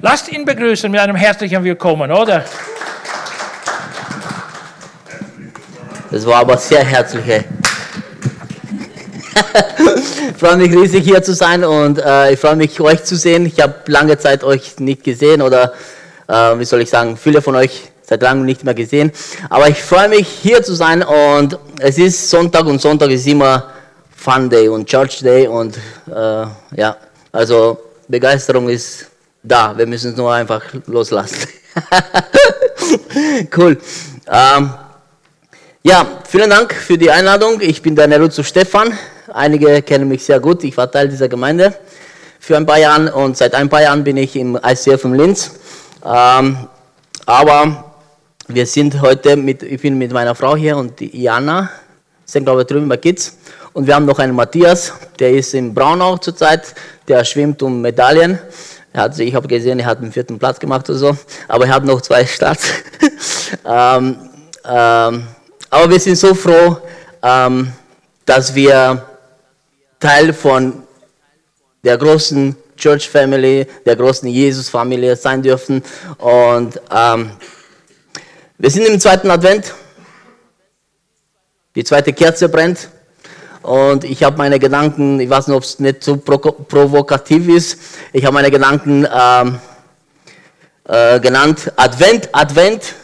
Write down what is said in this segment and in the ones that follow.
Lasst ihn begrüßen mit einem herzlichen Willkommen, oder? Das war aber sehr herzliche. ich freue mich riesig hier zu sein und äh, ich freue mich euch zu sehen. Ich habe lange Zeit euch nicht gesehen oder äh, wie soll ich sagen, viele von euch seit langem nicht mehr gesehen. Aber ich freue mich hier zu sein und es ist Sonntag und Sonntag ist immer Fun Day und Church Day und äh, ja, also Begeisterung ist da. Wir müssen es nur einfach loslassen. cool. Ähm, ja, vielen Dank für die Einladung. Ich bin der Neruzzo Stefan. Einige kennen mich sehr gut. Ich war Teil dieser Gemeinde für ein paar Jahre und seit ein paar Jahren bin ich im ICF in Linz. Ähm, aber wir sind heute mit, ich bin mit meiner Frau hier und Jana, sind glaube ich drüben bei Kids. Und wir haben noch einen Matthias, der ist in Braunau zurzeit, der schwimmt um Medaillen. Er hat, ich habe gesehen, er hat den vierten Platz gemacht oder so, aber er hat noch zwei Starts. ähm, ähm, aber wir sind so froh, ähm, dass wir Teil von der großen Church Family, der großen Jesus-Familie sein dürfen. Und ähm, wir sind im zweiten Advent. Die zweite Kerze brennt. Und ich habe meine Gedanken, ich weiß nicht, ob es nicht so provokativ ist, ich habe meine Gedanken ähm, äh, genannt, Advent, Advent,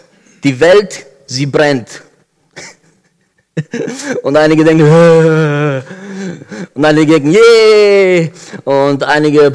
die Welt, sie brennt. Und einige denken, und einige denken, yeah, und einige,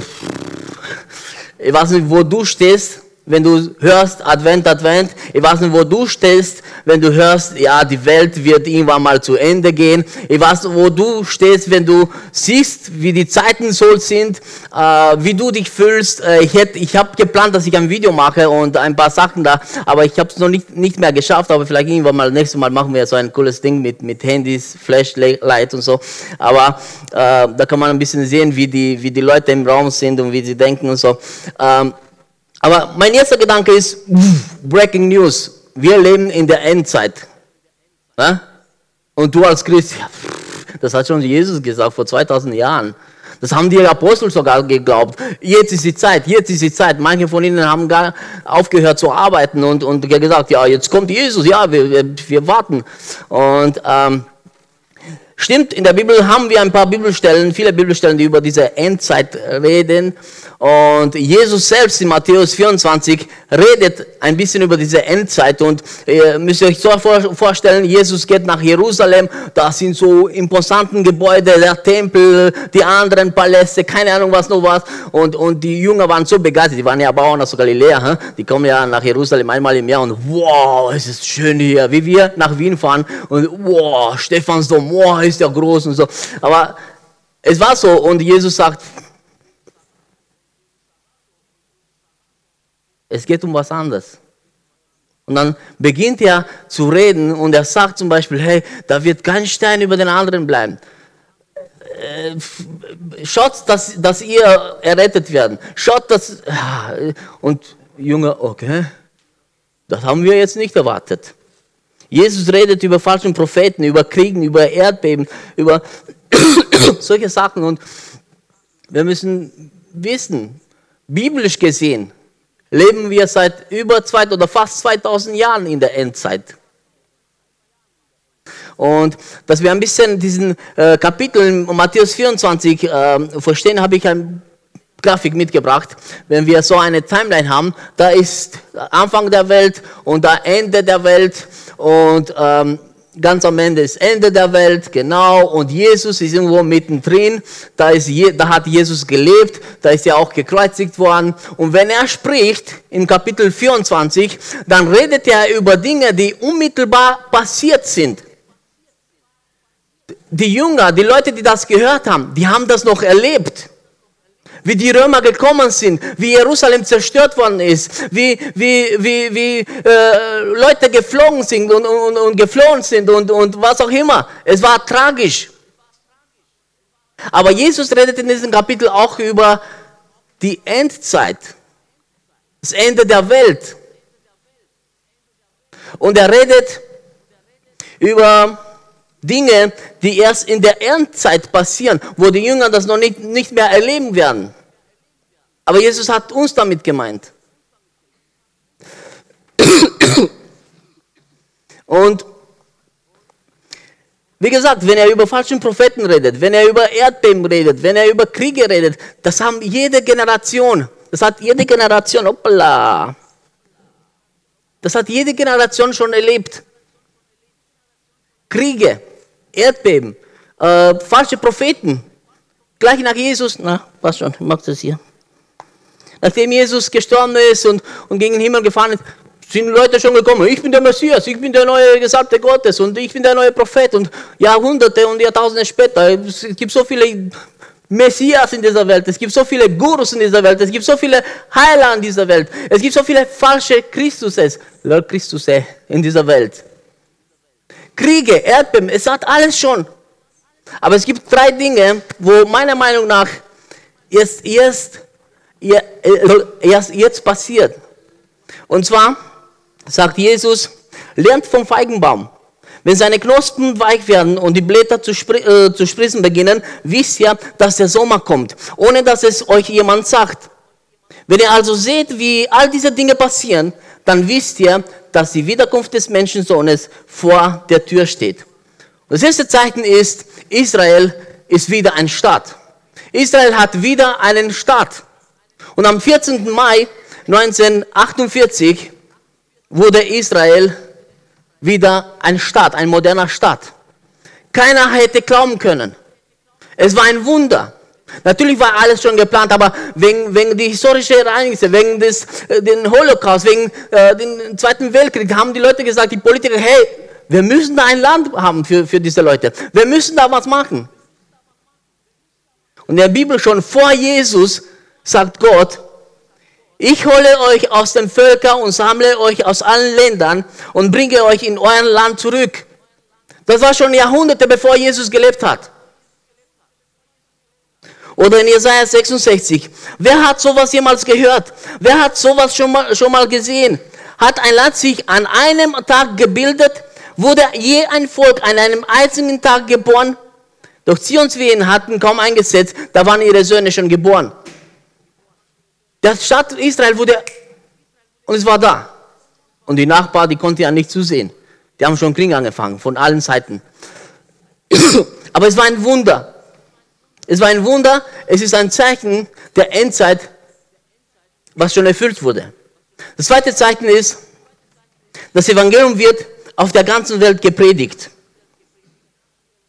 ich weiß nicht, wo du stehst, wenn du hörst Advent, Advent. Ich weiß nicht, wo du stehst, wenn du hörst, ja, die Welt wird irgendwann mal zu Ende gehen. Ich weiß, wo du stehst, wenn du siehst, wie die Zeiten so sind, äh, wie du dich fühlst. Äh, ich ich habe geplant, dass ich ein Video mache und ein paar Sachen da, aber ich habe es noch nicht, nicht mehr geschafft. Aber vielleicht irgendwann mal, nächstes Mal machen wir so ein cooles Ding mit, mit Handys, Flashlight und so. Aber äh, da kann man ein bisschen sehen, wie die, wie die Leute im Raum sind und wie sie denken und so. Ähm, aber mein erster Gedanke ist, Breaking News, wir leben in der Endzeit. Und du als Christ, das hat schon Jesus gesagt vor 2000 Jahren. Das haben die Apostel sogar geglaubt. Jetzt ist die Zeit, jetzt ist die Zeit. Manche von ihnen haben gar aufgehört zu arbeiten und, und gesagt, ja, jetzt kommt Jesus, ja, wir, wir, wir warten. Und ähm, stimmt, in der Bibel haben wir ein paar Bibelstellen, viele Bibelstellen, die über diese Endzeit reden. Und Jesus selbst in Matthäus 24 redet ein bisschen über diese Endzeit und ihr müsst euch so vorstellen, Jesus geht nach Jerusalem, da sind so imposanten Gebäude, der Tempel, die anderen Paläste, keine Ahnung was noch was. Und, und die Jünger waren so begeistert, die waren ja Bauern aus Galiläa, die kommen ja nach Jerusalem einmal im Jahr und wow, es ist schön hier, wie wir nach Wien fahren. Und wow, Stephansdom, wow, ist der groß und so, aber es war so und Jesus sagt, Es geht um was anderes. Und dann beginnt er zu reden und er sagt zum Beispiel, hey, da wird kein Stein über den anderen bleiben. Äh, schaut, dass, dass ihr errettet werden. Schaut, dass... Und Jünger, okay, das haben wir jetzt nicht erwartet. Jesus redet über falschen Propheten, über Kriegen, über Erdbeben, über solche Sachen. Und wir müssen wissen, biblisch gesehen, leben wir seit über zwei oder fast 2000 Jahren in der Endzeit. Und dass wir ein bisschen diesen äh, Kapitel Matthäus 24 äh, verstehen, habe ich eine Grafik mitgebracht. Wenn wir so eine Timeline haben, da ist Anfang der Welt und da Ende der Welt und ähm, ganz am Ende ist Ende der Welt, genau, und Jesus ist irgendwo mittendrin, da, ist, da hat Jesus gelebt, da ist er auch gekreuzigt worden, und wenn er spricht, im Kapitel 24, dann redet er über Dinge, die unmittelbar passiert sind. Die Jünger, die Leute, die das gehört haben, die haben das noch erlebt wie die Römer gekommen sind, wie Jerusalem zerstört worden ist, wie, wie, wie, wie äh, Leute geflogen sind und, und, und geflohen sind und, und was auch immer. Es war tragisch. Aber Jesus redet in diesem Kapitel auch über die Endzeit, das Ende der Welt. Und er redet über Dinge, die erst in der Endzeit passieren, wo die Jünger das noch nicht, nicht mehr erleben werden. Aber Jesus hat uns damit gemeint. Und wie gesagt, wenn er über falschen Propheten redet, wenn er über Erdbeben redet, wenn er über Kriege redet, das haben jede Generation, das hat jede Generation, hoppala, das hat jede Generation schon erlebt. Kriege, Erdbeben, äh, falsche Propheten. Gleich nach Jesus, na, was schon, ich mag das hier. Nachdem Jesus gestorben ist und, und gegen den Himmel gefahren ist, sind Leute schon gekommen, ich bin der Messias, ich bin der neue Gesalbte Gottes und ich bin der neue Prophet und Jahrhunderte und Jahrtausende später, es gibt so viele Messias in dieser Welt, es gibt so viele Gurus in dieser Welt, es gibt so viele Heiler in dieser Welt, es gibt so viele falsche Christuses, Lord Christusse in dieser Welt. Kriege, Erdbeben, es hat alles schon. Aber es gibt drei Dinge, wo meiner Meinung nach erst, erst, erst jetzt passiert. Und zwar sagt Jesus, lernt vom Feigenbaum. Wenn seine Knospen weich werden und die Blätter zu, spr äh, zu sprießen beginnen, wisst ihr, dass der Sommer kommt, ohne dass es euch jemand sagt. Wenn ihr also seht, wie all diese Dinge passieren, dann wisst ihr, dass die Wiederkunft des Menschensohnes vor der Tür steht. Das erste Zeichen ist, Israel ist wieder ein Staat. Israel hat wieder einen Staat. Und am 14. Mai 1948 wurde Israel wieder ein Staat, ein moderner Staat. Keiner hätte glauben können. Es war ein Wunder. Natürlich war alles schon geplant, aber wegen, wegen die historischen Ereignisse, wegen des äh, den Holocaust, wegen äh, den Zweiten Weltkrieg, haben die Leute gesagt, die Politiker, hey, wir müssen da ein Land haben für, für diese Leute. Wir müssen da was machen. Und in der Bibel schon vor Jesus sagt Gott, ich hole euch aus den Völkern und sammle euch aus allen Ländern und bringe euch in euer Land zurück. Das war schon Jahrhunderte, bevor Jesus gelebt hat. Oder in Jesaja 66. Wer hat sowas jemals gehört? Wer hat sowas schon mal, schon mal gesehen? Hat ein Land sich an einem Tag gebildet? Wurde je ein Volk an einem einzigen Tag geboren? Doch Zionswehen hatten kaum eingesetzt, da waren ihre Söhne schon geboren. Der Stadt Israel wurde, und es war da. Und die Nachbarn, die konnten ja nicht zusehen. Die haben schon Krieg angefangen, von allen Seiten. Aber es war ein Wunder. Es war ein Wunder, es ist ein Zeichen der Endzeit, was schon erfüllt wurde. Das zweite Zeichen ist, das Evangelium wird auf der ganzen Welt gepredigt.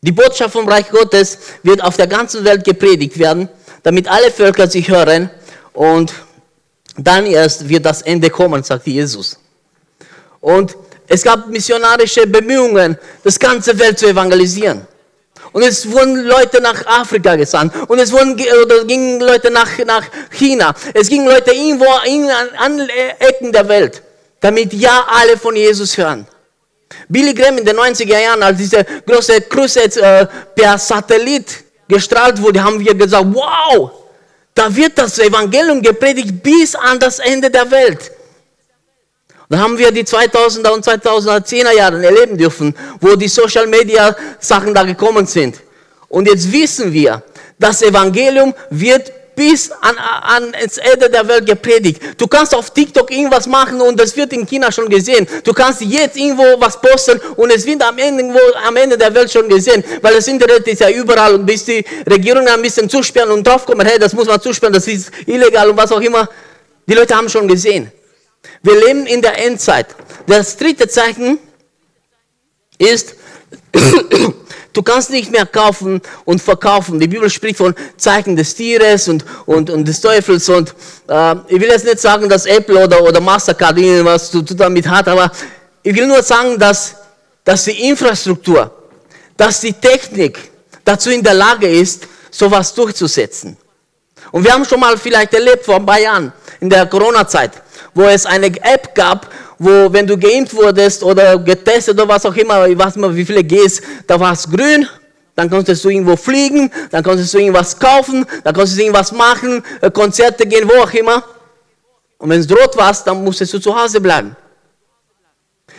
Die Botschaft vom Reich Gottes wird auf der ganzen Welt gepredigt werden, damit alle Völker sich hören und dann erst wird das Ende kommen, sagt Jesus. Und es gab missionarische Bemühungen, das ganze Welt zu evangelisieren. Und es wurden Leute nach Afrika gesandt. Und es wurden, oder gingen Leute nach, nach China. Es gingen Leute irgendwo in, an Ecken der Welt, damit ja alle von Jesus hören. Billy Graham in den 90er Jahren, als diese große Crusade äh, per Satellit gestrahlt wurde, haben wir gesagt, wow, da wird das Evangelium gepredigt bis an das Ende der Welt. Da haben wir die 2000er und 2010er Jahre erleben dürfen, wo die Social Media Sachen da gekommen sind. Und jetzt wissen wir, das Evangelium wird bis an, an ins Ende der Welt gepredigt. Du kannst auf TikTok irgendwas machen und das wird in China schon gesehen. Du kannst jetzt irgendwo was posten und es wird am Ende, am Ende der Welt schon gesehen, weil das Internet ist ja überall und bis die Regierung ein bisschen zusperren und draufkommen, hey, das muss man zusperren, das ist illegal und was auch immer. Die Leute haben schon gesehen. Wir leben in der Endzeit. Das dritte Zeichen ist, Du kannst nicht mehr kaufen und verkaufen. Die Bibel spricht von Zeichen des Tieres und, und, und des Teufels. Und äh, ich will jetzt nicht sagen, dass Apple oder, oder Mastercard irgendwas zu tun damit hat, aber ich will nur sagen, dass, dass die Infrastruktur, dass die Technik dazu in der Lage ist, sowas durchzusetzen. Und wir haben schon mal vielleicht erlebt vor ein paar Jahren in der Corona-Zeit, wo es eine App gab, wo, wenn du geimpft wurdest oder getestet oder was auch immer, ich weiß nicht wie viele Gs, da war es grün, dann konntest du irgendwo fliegen, dann konntest du irgendwas kaufen, dann konntest du irgendwas machen, äh, Konzerte gehen, wo auch immer. Und wenn es rot war, dann musstest du zu Hause bleiben.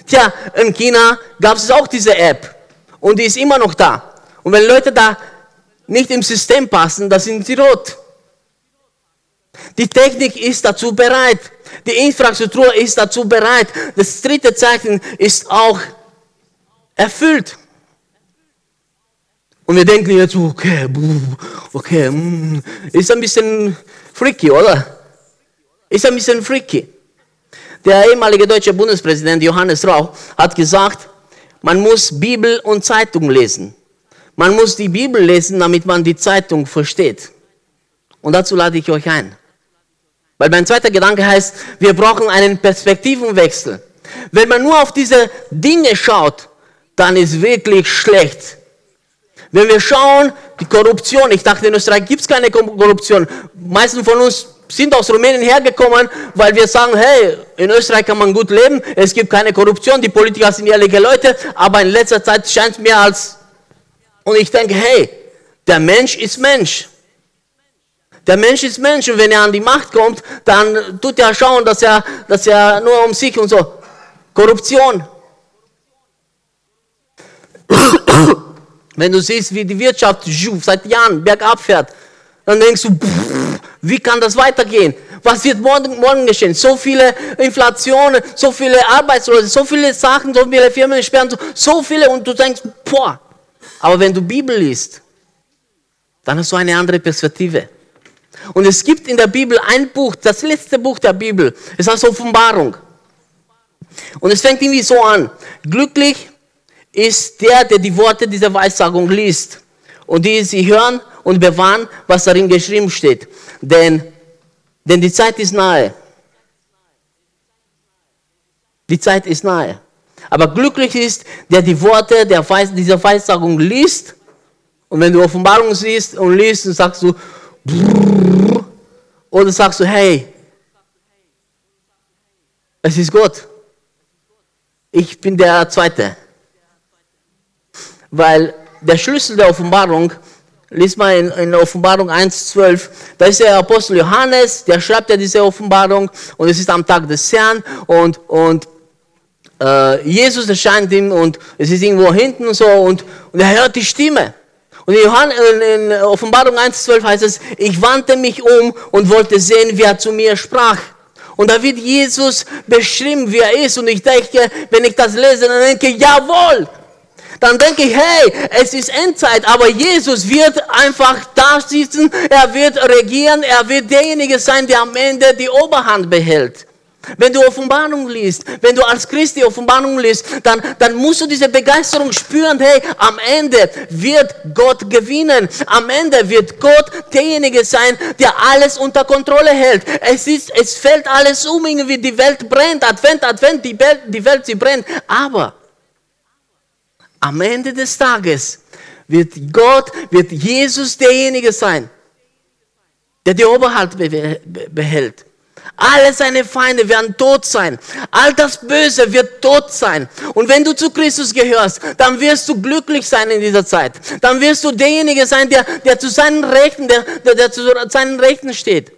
Tja, in China gab es auch diese App und die ist immer noch da. Und wenn Leute da nicht im System passen, dann sind sie rot. Die Technik ist dazu bereit. Die Infrastruktur ist dazu bereit. Das dritte Zeichen ist auch erfüllt. Und wir denken jetzt, okay, okay, mm, ist ein bisschen freaky, oder? Ist ein bisschen freaky. Der ehemalige deutsche Bundespräsident Johannes Rauch hat gesagt, man muss Bibel und Zeitung lesen. Man muss die Bibel lesen, damit man die Zeitung versteht. Und dazu lade ich euch ein. Weil mein zweiter Gedanke heißt, wir brauchen einen Perspektivenwechsel. Wenn man nur auf diese Dinge schaut, dann ist wirklich schlecht. Wenn wir schauen, die Korruption, ich dachte in Österreich gibt es keine Korruption. Meisten von uns sind aus Rumänien hergekommen, weil wir sagen, hey, in Österreich kann man gut leben, es gibt keine Korruption, die Politiker sind ehrliche Leute, aber in letzter Zeit scheint es mir als, und ich denke, hey, der Mensch ist Mensch. Der Mensch ist Mensch und wenn er an die Macht kommt, dann tut er schauen, dass er, dass er nur um sich und so. Korruption. Wenn du siehst, wie die Wirtschaft seit Jahren bergab fährt, dann denkst du, wie kann das weitergehen? Was wird morgen, morgen geschehen? So viele Inflationen, so viele Arbeitslose, so viele Sachen, so viele Firmen sperren, so viele und du denkst, boah. Aber wenn du Bibel liest, dann hast du eine andere Perspektive. Und es gibt in der Bibel ein Buch, das letzte Buch der Bibel, es heißt Offenbarung. Und es fängt irgendwie so an. Glücklich ist der, der die Worte dieser Weissagung liest und die sie hören und bewahren, was darin geschrieben steht. Denn, denn die Zeit ist nahe. Die Zeit ist nahe. Aber glücklich ist, der die Worte der Weis, dieser Weissagung liest. Und wenn du Offenbarung siehst und liest, dann sagst du, oder sagst du, hey, es ist Gott. Ich bin der Zweite. Weil der Schlüssel der Offenbarung, liest mal in, in Offenbarung 1,12, da ist der Apostel Johannes, der schreibt ja diese Offenbarung und es ist am Tag des Herrn und, und äh, Jesus erscheint ihm und es ist irgendwo hinten und so und, und er hört die Stimme. Und in, Johann, in Offenbarung 1,12 heißt es, ich wandte mich um und wollte sehen, wer zu mir sprach. Und da wird Jesus beschrieben, wie er ist. Und ich denke, wenn ich das lese, dann denke ich, jawohl, dann denke ich, hey, es ist Endzeit, aber Jesus wird einfach da sitzen, er wird regieren, er wird derjenige sein, der am Ende die Oberhand behält. Wenn du Offenbarung liest, wenn du als Christ die Offenbarung liest, dann, dann musst du diese Begeisterung spüren, hey, am Ende wird Gott gewinnen. Am Ende wird Gott derjenige sein, der alles unter Kontrolle hält. Es, ist, es fällt alles um, irgendwie die Welt brennt, Advent, Advent, die Welt, die Welt, sie brennt. Aber am Ende des Tages wird Gott, wird Jesus derjenige sein, der die Oberhalt behält. Alle seine Feinde werden tot sein. All das Böse wird tot sein. Und wenn du zu Christus gehörst, dann wirst du glücklich sein in dieser Zeit. Dann wirst du derjenige sein, der, der zu seinen Rechten, der, der, der zu seinen Rechten steht.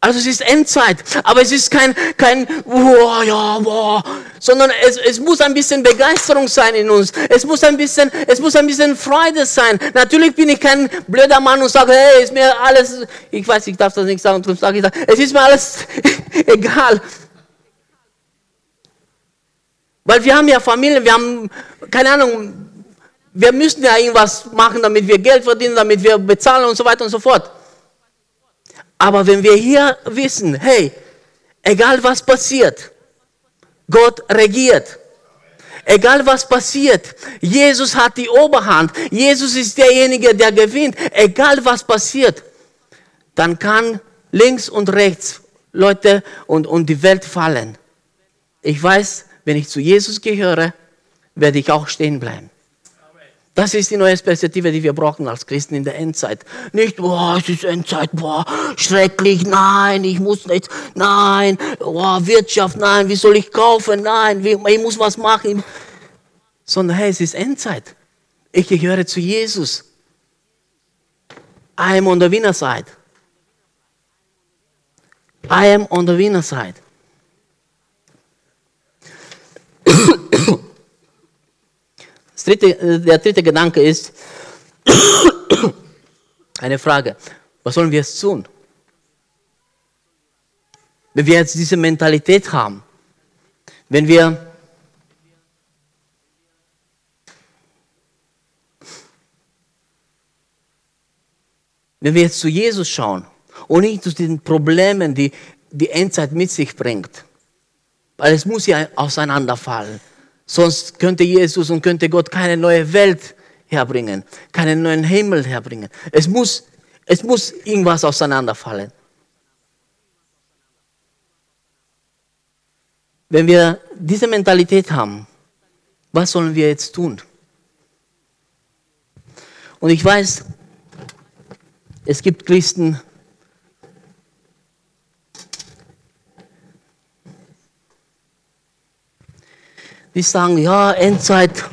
Also es ist Endzeit, aber es ist kein, kein, oh, ja, boah, sondern es, es muss ein bisschen Begeisterung sein in uns. Es muss ein bisschen, es muss ein bisschen Freude sein. Natürlich bin ich kein blöder Mann und sage, hey, ist mir alles, ich weiß, ich darf das nicht sagen, darum sage ich es ist mir alles egal. Weil wir haben ja Familie, wir haben, keine Ahnung, wir müssen ja irgendwas machen, damit wir Geld verdienen, damit wir bezahlen und so weiter und so fort. Aber wenn wir hier wissen, hey, egal was passiert, Gott regiert. Egal was passiert, Jesus hat die Oberhand. Jesus ist derjenige, der gewinnt. Egal was passiert, dann kann links und rechts Leute und, und die Welt fallen. Ich weiß, wenn ich zu Jesus gehöre, werde ich auch stehen bleiben. Das ist die neue Perspektive, die wir brauchen als Christen in der Endzeit. Nicht, boah, es ist Endzeit, boah, schrecklich, nein, ich muss nicht, nein, boah, Wirtschaft, nein, wie soll ich kaufen, nein, ich muss was machen. Sondern, hey, es ist Endzeit. Ich gehöre zu Jesus. I am on the winner side. I am on the winner side. Dritte, äh, der dritte Gedanke ist eine Frage. Was sollen wir jetzt tun? Wenn wir jetzt diese Mentalität haben, wenn wir wenn wir jetzt zu Jesus schauen und nicht zu den Problemen, die die Endzeit mit sich bringt, weil es muss ja auseinanderfallen. Sonst könnte Jesus und könnte Gott keine neue Welt herbringen, keinen neuen Himmel herbringen. Es muss, es muss irgendwas auseinanderfallen. Wenn wir diese Mentalität haben, was sollen wir jetzt tun? Und ich weiß, es gibt Christen, die sagen, ja, Endzeit.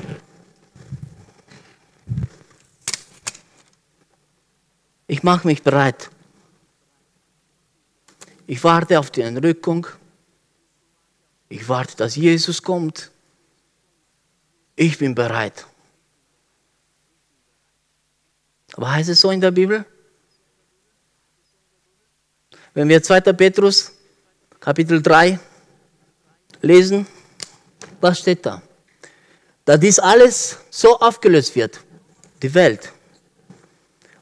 Ich mache mich bereit. Ich warte auf die Entrückung. Ich warte, dass Jesus kommt. Ich bin bereit. Aber heißt es so in der Bibel? Wenn wir 2. Petrus Kapitel 3 lesen, was steht da? Da dies alles so aufgelöst wird, die Welt.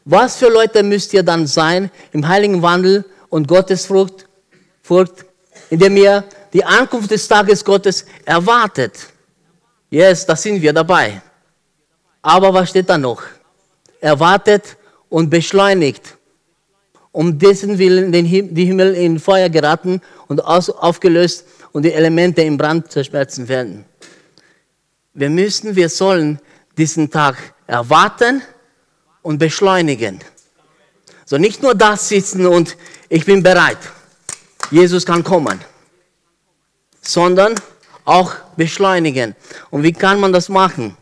Was für Leute müsst ihr dann sein im heiligen Wandel und Gottesfurcht, Furcht, indem ihr die Ankunft des Tages Gottes erwartet? Yes, da sind wir dabei. Aber was steht da noch? Erwartet und beschleunigt, um dessen Willen die Himmel in Feuer geraten und aufgelöst und die Elemente im Brand zerschmelzen werden. Wir müssen, wir sollen diesen Tag erwarten und beschleunigen. So nicht nur das sitzen und ich bin bereit, Jesus kann kommen, sondern auch beschleunigen. Und wie kann man das machen?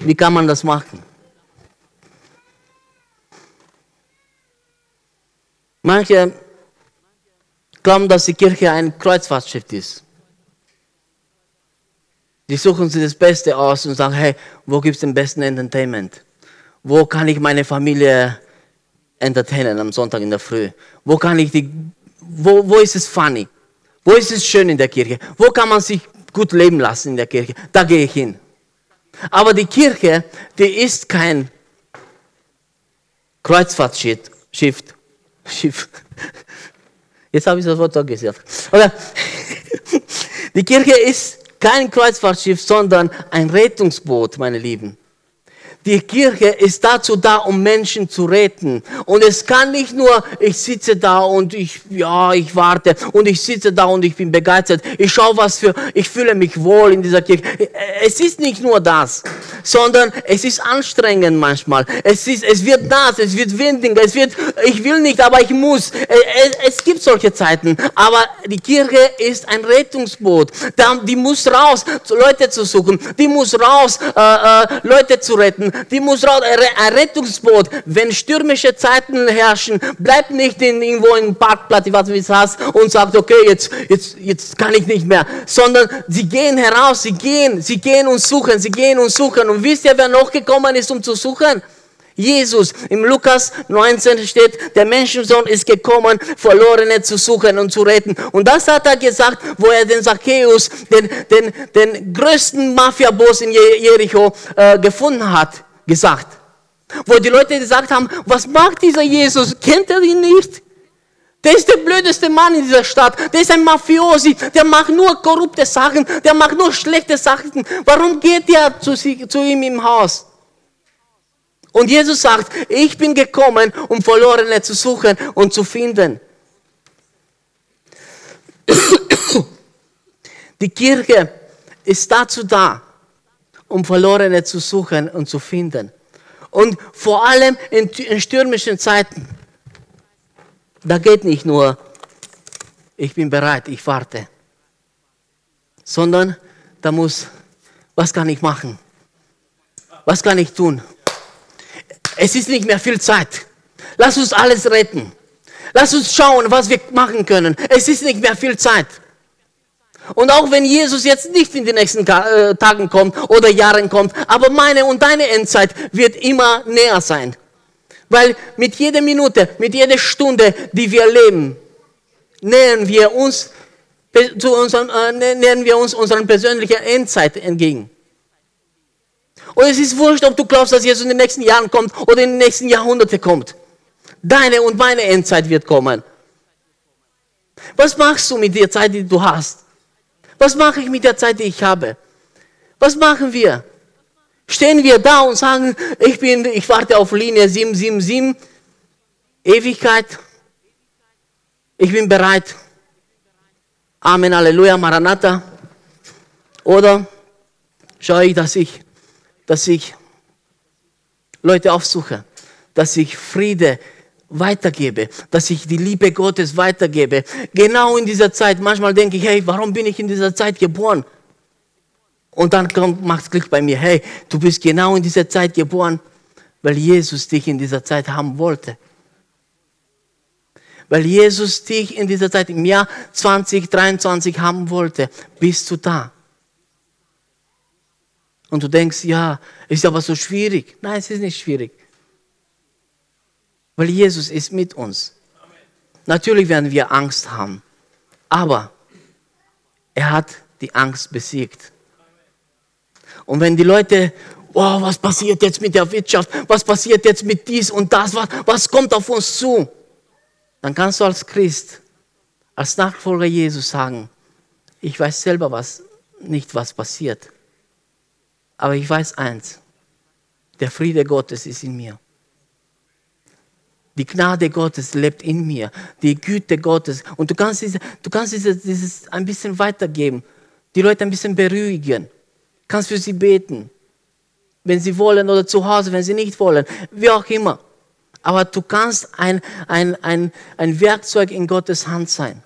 Wie kann man das machen? Manche glauben, dass die Kirche ein Kreuzfahrtschiff ist. Die suchen sich das Beste aus und sagen, hey, wo gibt es den besten Entertainment? Wo kann ich meine Familie entertainen am Sonntag in der Früh? Wo kann ich die, wo, wo ist es funny? Wo ist es schön in der Kirche? Wo kann man sich gut leben lassen in der Kirche? Da gehe ich hin. Aber die Kirche, die ist kein Kreuzfahrtschiff. Schiff. Schiff. Jetzt habe ich das Wort gesagt. Oder die Kirche ist kein Kreuzfahrtschiff, sondern ein Rettungsboot, meine Lieben. Die Kirche ist dazu da, um Menschen zu retten. Und es kann nicht nur, ich sitze da und ich, ja, ich warte und ich sitze da und ich bin begeistert. Ich schaue was für, ich fühle mich wohl in dieser Kirche. Es ist nicht nur das, sondern es ist anstrengend manchmal. Es ist, es wird nass, es wird windig, es wird, ich will nicht, aber ich muss. Es, es gibt solche Zeiten. Aber die Kirche ist ein Rettungsboot. Die muss raus, Leute zu suchen. Die muss raus, äh, äh, Leute zu retten die muss raus, ein Rettungsboot. Wenn stürmische Zeiten herrschen, bleibt nicht in, irgendwo im Parkplatz, was du hast, und sagt, okay, jetzt, jetzt, jetzt kann ich nicht mehr. Sondern sie gehen heraus, sie gehen, sie gehen und suchen, sie gehen und suchen. Und wisst ihr, wer noch gekommen ist, um zu suchen? Jesus. Im Lukas 19 steht, der Menschensohn ist gekommen, Verlorene zu suchen und zu retten. Und das hat er gesagt, wo er den Zacchaeus, den, den, den größten Mafiaboss in Jericho, äh, gefunden hat, gesagt. Wo die Leute gesagt haben, was macht dieser Jesus? Kennt er ihn nicht? Der ist der blödeste Mann in dieser Stadt. Der ist ein Mafiosi. Der macht nur korrupte Sachen. Der macht nur schlechte Sachen. Warum geht er zu, zu ihm im Haus? Und Jesus sagt, ich bin gekommen, um Verlorene zu suchen und zu finden. Die Kirche ist dazu da, um Verlorene zu suchen und zu finden. Und vor allem in, stürmischen Zeiten, da geht nicht nur, ich bin bereit, ich warte, sondern da muss, was kann ich machen? Was kann ich tun? Es ist nicht mehr viel Zeit. Lass uns alles retten. Lass uns schauen, was wir machen können. Es ist nicht mehr viel Zeit. Und auch wenn Jesus jetzt nicht in den nächsten äh, Tagen kommt oder Jahren kommt, aber meine und deine Endzeit wird immer näher sein. Weil mit jeder Minute, mit jeder Stunde, die wir leben, nähern wir uns, zu unserem, äh, nähern wir uns unseren persönlichen Endzeit entgegen. Und es ist wurscht, ob du glaubst, dass Jesus in den nächsten Jahren kommt oder in den nächsten Jahrhunderten kommt. Deine und meine Endzeit wird kommen. Was machst du mit der Zeit, die du hast? Was mache ich mit der Zeit, die ich habe? Was machen wir? Stehen wir da und sagen, ich, bin, ich warte auf Linie 777, Ewigkeit, ich bin bereit. Amen, Halleluja, Maranatha. Oder schaue ich, dass ich, dass ich Leute aufsuche, dass ich Friede weitergebe, dass ich die Liebe Gottes weitergebe. Genau in dieser Zeit, manchmal denke ich, hey, warum bin ich in dieser Zeit geboren? Und dann macht es Glück bei mir, hey, du bist genau in dieser Zeit geboren, weil Jesus dich in dieser Zeit haben wollte. Weil Jesus dich in dieser Zeit im Jahr 2023 haben wollte, bist du da. Und du denkst, ja, ist aber so schwierig. Nein, es ist nicht schwierig. Weil Jesus ist mit uns. Natürlich werden wir Angst haben, aber er hat die Angst besiegt. Und wenn die Leute, oh, was passiert jetzt mit der Wirtschaft? Was passiert jetzt mit dies und das? Was, was kommt auf uns zu? Dann kannst du als Christ, als Nachfolger Jesus sagen, ich weiß selber was, nicht, was passiert. Aber ich weiß eins, der Friede Gottes ist in mir. Die Gnade Gottes lebt in mir, die Güte Gottes. Und du kannst, diese, du kannst dieses, dieses ein bisschen weitergeben, die Leute ein bisschen beruhigen kannst für sie beten, wenn sie wollen oder zu Hause, wenn sie nicht wollen, wie auch immer. Aber du kannst ein, ein, ein, ein Werkzeug in Gottes Hand sein.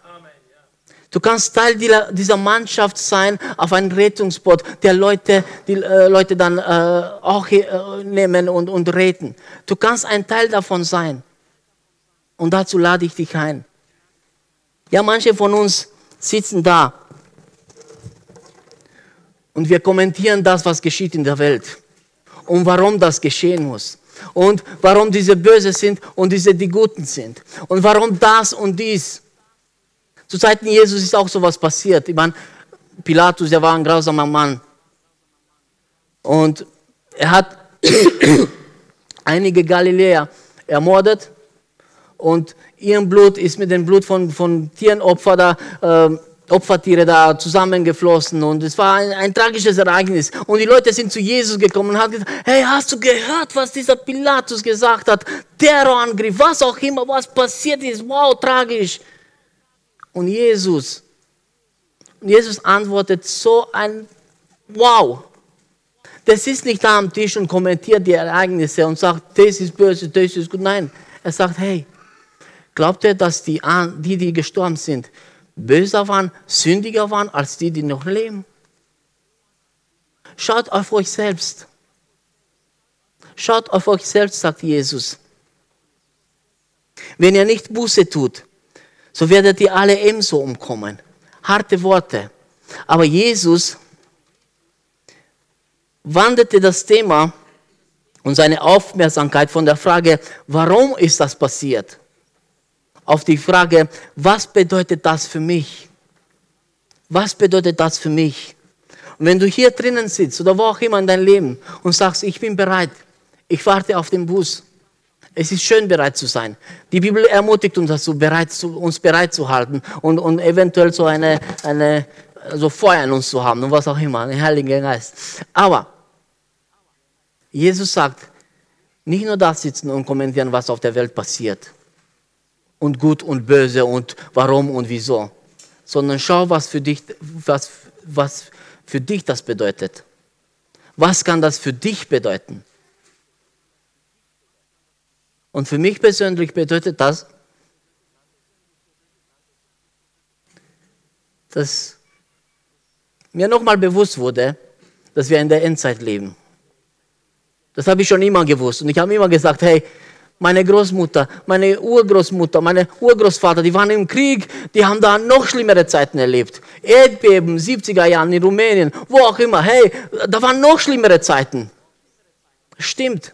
Du kannst Teil dieser Mannschaft sein auf einem Rettungsboot, der Leute, die äh, Leute dann äh, auch äh, nehmen und, und retten. Du kannst ein Teil davon sein. Und dazu lade ich dich ein. Ja, manche von uns sitzen da und wir kommentieren das, was geschieht in der Welt und warum das geschehen muss und warum diese Böse sind und diese die Guten sind und warum das und dies. Zu Zeiten Jesus ist auch sowas passiert. Ich meine, Pilatus, der war ein grausamer Mann und er hat einige Galiläer ermordet und ihr Blut ist mit dem Blut von, von Tierenopfer da äh, Opfertiere da zusammengeflossen und es war ein, ein, tragisches Ereignis. Und die Leute sind zu Jesus gekommen und haben gesagt, hey, hast du gehört, was dieser Pilatus gesagt hat? Terrorangriff, was auch immer, was passiert ist, wow, tragisch. Und Jesus, Jesus antwortet so ein Wow. Das ist nicht da am Tisch und kommentiert die Ereignisse und sagt, das ist böse, das ist gut. Nein, er sagt, hey, glaubt ihr, dass die, die, die gestorben sind, böser waren, sündiger waren als die, die noch leben. Schaut auf euch selbst. Schaut auf euch selbst, sagt Jesus. Wenn ihr nicht Buße tut, so werdet ihr alle ebenso umkommen. Harte Worte. Aber Jesus wanderte das Thema und seine Aufmerksamkeit von der Frage, warum ist das passiert, auf die Frage, was bedeutet das für mich? Was bedeutet das für mich? Und wenn du hier drinnen sitzt oder wo auch immer in deinem Leben und sagst, ich bin bereit, ich warte auf den Bus. Es ist schön, bereit zu sein. Die Bibel ermutigt uns dazu, bereit zu, uns bereit zu halten und, und eventuell so eine, eine so Feuer in uns zu haben und was auch immer, einen Heiligen Geist. Aber Jesus sagt, nicht nur da sitzen und kommentieren, was auf der Welt passiert, und gut und böse und warum und wieso, sondern schau, was für dich, was, was für dich das bedeutet. Was kann das für dich bedeuten? Und für mich persönlich bedeutet das, dass mir nochmal bewusst wurde, dass wir in der Endzeit leben. Das habe ich schon immer gewusst. Und ich habe immer gesagt, hey, meine Großmutter, meine Urgroßmutter, meine Urgroßvater, die waren im Krieg, die haben da noch schlimmere Zeiten erlebt. Erdbeben, 70er Jahren in Rumänien, wo auch immer. Hey, da waren noch schlimmere Zeiten. Stimmt.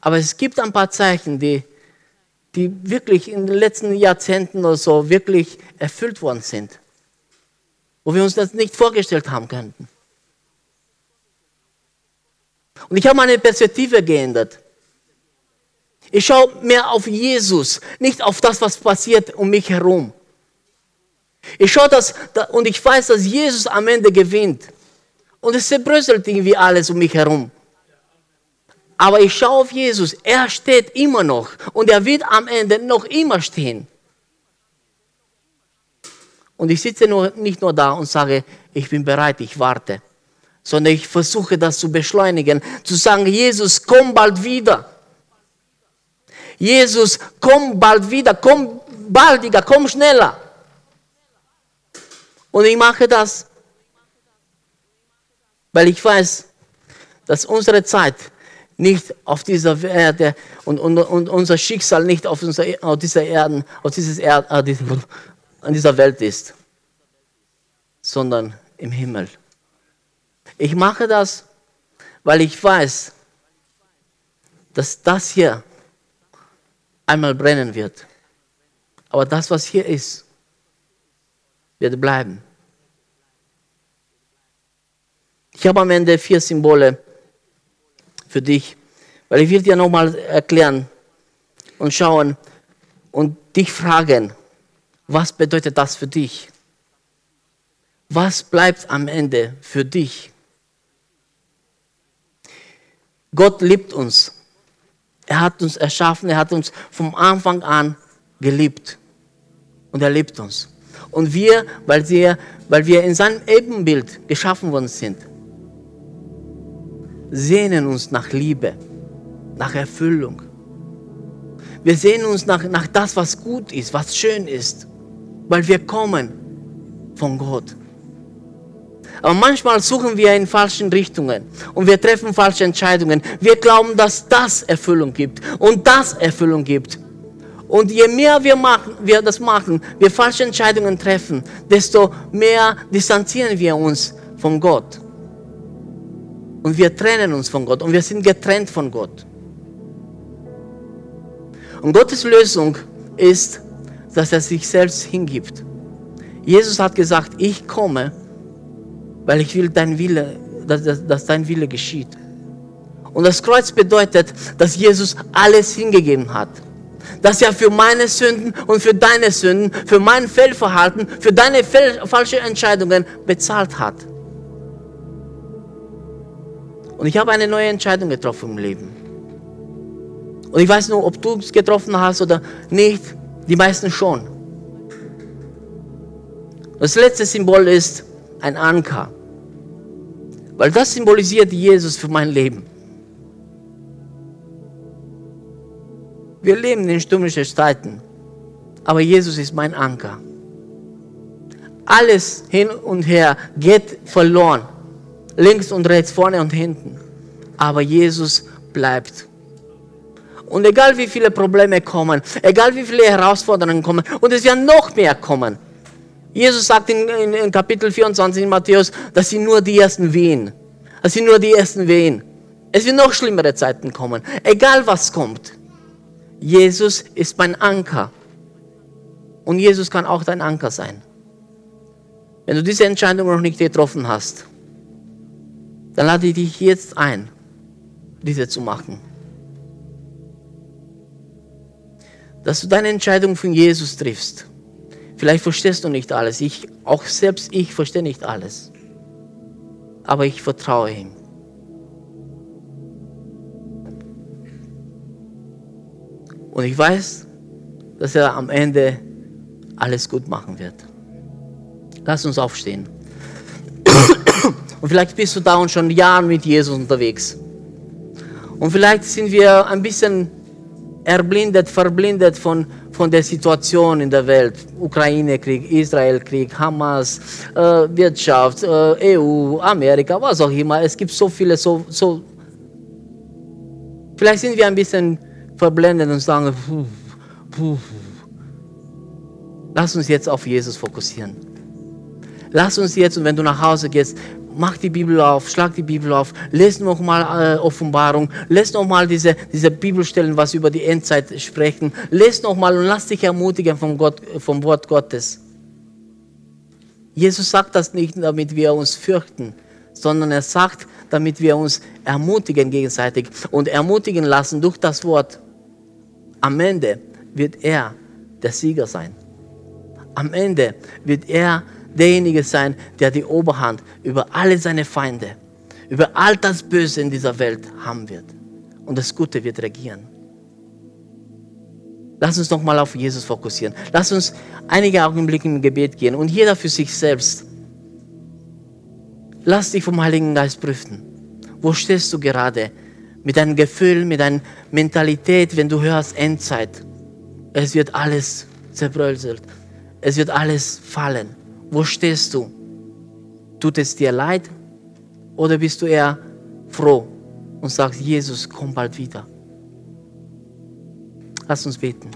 Aber es gibt ein paar Zeichen, die, die wirklich in den letzten Jahrzehnten oder so wirklich erfüllt worden sind. Wo wir uns das nicht vorgestellt haben könnten. Und ich habe meine Perspektive geändert. Ich schaue mehr auf Jesus, nicht auf das, was passiert um mich herum. Ich schaue das und ich weiß, dass Jesus am Ende gewinnt. Und es zerbröselt irgendwie alles um mich herum. Aber ich schaue auf Jesus. Er steht immer noch. Und er wird am Ende noch immer stehen. Und ich sitze nur, nicht nur da und sage, ich bin bereit, ich warte. Sondern ich versuche das zu beschleunigen. Zu sagen, Jesus, komm bald wieder. Jesus, komm bald wieder. Komm baldiger, komm schneller. Und ich mache das, weil ich weiß, dass unsere Zeit nicht auf dieser Erde und, und, und unser Schicksal nicht auf, unser, auf dieser Erde, auf dieses Erd, äh, an dieser Welt ist, sondern im Himmel. Ich mache das, weil ich weiß, dass das hier einmal brennen wird. Aber das, was hier ist, wird bleiben. Ich habe am Ende vier Symbole für dich, weil ich will dir nochmal erklären und schauen und dich fragen, was bedeutet das für dich? Was bleibt am Ende für dich? Gott liebt uns. Er hat uns erschaffen, er hat uns vom Anfang an geliebt. Und er liebt uns. Und wir, weil wir, weil wir in seinem Ebenbild geschaffen worden sind, sehnen uns nach Liebe, nach Erfüllung. Wir sehnen uns nach, nach das, was gut ist, was schön ist, weil wir kommen von Gott. Aber manchmal suchen wir in falschen Richtungen und wir treffen falsche Entscheidungen. Wir glauben, dass das Erfüllung gibt und das Erfüllung gibt. Und je mehr wir, machen, wir das machen, wir falsche Entscheidungen treffen, desto mehr distanzieren wir uns von Gott. Und wir trennen uns von Gott und wir sind getrennt von Gott. Und Gottes Lösung ist, dass er sich selbst hingibt. Jesus hat gesagt, ich komme, weil ich will dein Wille, dass, dass, dass dein Wille geschieht. Und das Kreuz bedeutet, dass Jesus alles hingegeben hat. Dass er für meine Sünden und für deine Sünden, für mein Fehlverhalten, für deine falsche Entscheidungen bezahlt hat. Und ich habe eine neue Entscheidung getroffen im Leben. Und ich weiß nur, ob du es getroffen hast oder nicht. Die meisten schon. Das letzte Symbol ist ein Anker. Weil das symbolisiert Jesus für mein Leben. Wir leben in stürmischen Zeiten, aber Jesus ist mein Anker. Alles hin und her geht verloren links und rechts, vorne und hinten. Aber Jesus bleibt. Und egal wie viele Probleme kommen, egal wie viele Herausforderungen kommen, und es werden noch mehr kommen. Jesus sagt in, in, in Kapitel 24 in Matthäus, dass sie nur die ersten wehen. Dass sie nur die ersten wehen. Es wird noch schlimmere Zeiten kommen. Egal was kommt. Jesus ist mein Anker. Und Jesus kann auch dein Anker sein. Wenn du diese Entscheidung noch nicht getroffen hast, dann lade ich dich jetzt ein, diese zu machen. Dass du deine Entscheidung von Jesus triffst. Vielleicht verstehst du nicht alles. Ich, auch selbst ich verstehe nicht alles. Aber ich vertraue ihm. Und ich weiß, dass er am Ende alles gut machen wird. Lass uns aufstehen. Und vielleicht bist du da und schon Jahren mit Jesus unterwegs. Und vielleicht sind wir ein bisschen erblindet, verblindet von, von der Situation in der Welt. Ukraine-Krieg, Israel-Krieg, Hamas, äh, Wirtschaft, äh, EU, Amerika, was auch immer. Es gibt so viele, so, so. Vielleicht sind wir ein bisschen verblendet und sagen, puh, puh. lass uns jetzt auf Jesus fokussieren. Lass uns jetzt, und wenn du nach Hause gehst, mach die Bibel auf, schlag die Bibel auf, lest nochmal äh, Offenbarung, lest nochmal diese, diese Bibelstellen, was über die Endzeit sprechen, lest nochmal und lass dich ermutigen vom, Gott, vom Wort Gottes. Jesus sagt das nicht, damit wir uns fürchten, sondern er sagt, damit wir uns ermutigen gegenseitig und ermutigen lassen durch das Wort. Am Ende wird er der Sieger sein. Am Ende wird er derjenige sein, der die Oberhand über alle seine Feinde, über all das Böse in dieser Welt haben wird. Und das Gute wird regieren. Lass uns nochmal auf Jesus fokussieren. Lass uns einige Augenblicke im Gebet gehen und jeder für sich selbst. Lass dich vom Heiligen Geist prüfen. Wo stehst du gerade? Mit deinem Gefühl, mit deiner Mentalität, wenn du hörst Endzeit. Es wird alles zerbröselt. Es wird alles fallen. Wo stehst du? Tut es dir leid? Oder bist du eher froh und sagst, Jesus, komm bald wieder? Lass uns beten.